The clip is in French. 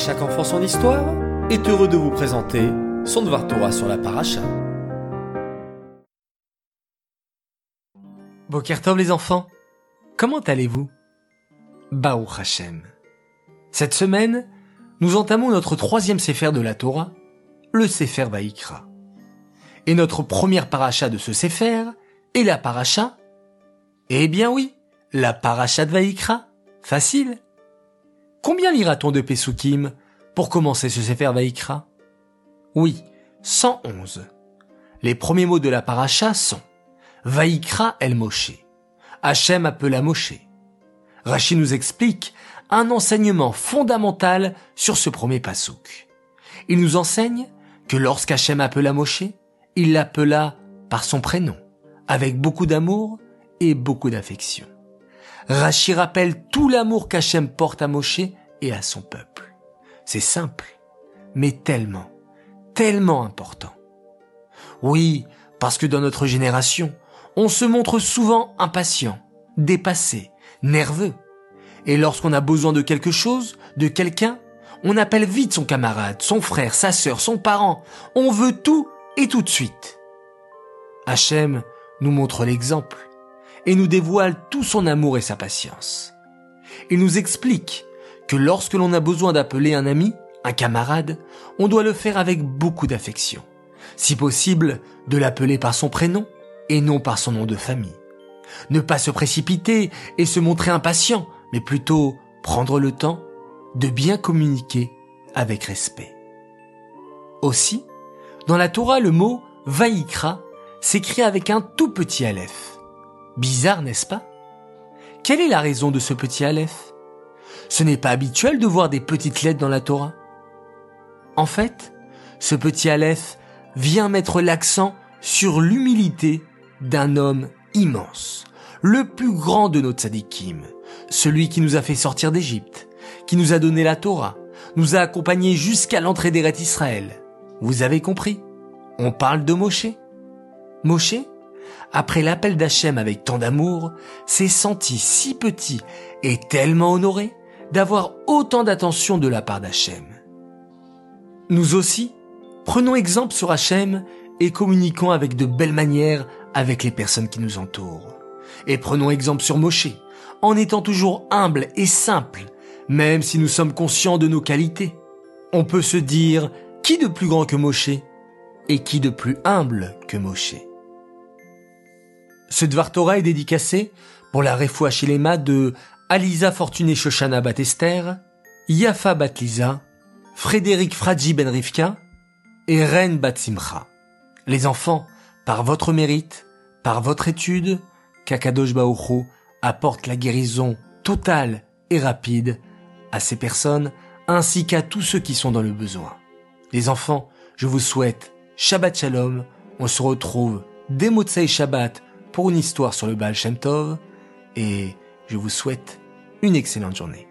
chaque enfant son histoire est heureux de vous présenter son Dvar Torah sur la paracha. Bokertov les enfants, comment allez-vous? Baruch Hashem. Cette semaine, nous entamons notre troisième Sefer de la Torah, le Sefer Vaïkra. Et notre première paracha de ce Sefer est la paracha Eh bien oui, la paracha de Vaïkra. Facile. Combien lira-t-on de Pesukim pour commencer ce Sefer Vaïkra Oui, 111. Les premiers mots de la paracha sont Vaïkra el Moshe. Hachem appela Moshe. Rachid nous explique un enseignement fondamental sur ce premier pasouk. Il nous enseigne que lorsqu'Hachem appela Moshe, il l'appela par son prénom, avec beaucoup d'amour et beaucoup d'affection. Rachi rappelle tout l'amour qu'Hachem porte à Moshe et à son peuple. C'est simple, mais tellement, tellement important. Oui, parce que dans notre génération, on se montre souvent impatient, dépassé, nerveux. Et lorsqu'on a besoin de quelque chose, de quelqu'un, on appelle vite son camarade, son frère, sa sœur, son parent. On veut tout et tout de suite. Hachem nous montre l'exemple et nous dévoile tout son amour et sa patience. Il nous explique que lorsque l'on a besoin d'appeler un ami, un camarade, on doit le faire avec beaucoup d'affection. Si possible, de l'appeler par son prénom et non par son nom de famille. Ne pas se précipiter et se montrer impatient, mais plutôt prendre le temps de bien communiquer avec respect. Aussi, dans la Torah, le mot Vaïkra s'écrit avec un tout petit aleph. Bizarre, n'est-ce pas? Quelle est la raison de ce petit aleph? Ce n'est pas habituel de voir des petites lettres dans la Torah. En fait, ce petit aleph vient mettre l'accent sur l'humilité d'un homme immense, le plus grand de nos tzadikim, celui qui nous a fait sortir d'Égypte, qui nous a donné la Torah, nous a accompagnés jusqu'à l'entrée des Israël. Vous avez compris? On parle de Moshe. Moshe après l'appel d'Hachem avec tant d'amour, s'est senti si petit et tellement honoré d'avoir autant d'attention de la part d'Hachem. Nous aussi, prenons exemple sur Hachem et communiquons avec de belles manières avec les personnes qui nous entourent. Et prenons exemple sur Moshe, en étant toujours humble et simple, même si nous sommes conscients de nos qualités. On peut se dire, qui de plus grand que Moshe et qui de plus humble que Moshe? Ce Dvar Torah est dédicacé pour la Refoua Shilema de Aliza Fortuné Shoshana Batester, Yafa Batliza, Frédéric Fradji Ben Rivka et Ren Batsimcha. Les enfants, par votre mérite, par votre étude, Kakadosh Baocho apporte la guérison totale et rapide à ces personnes ainsi qu'à tous ceux qui sont dans le besoin. Les enfants, je vous souhaite Shabbat Shalom. On se retrouve dès Motsei Shabbat pour une histoire sur le Baal et je vous souhaite une excellente journée.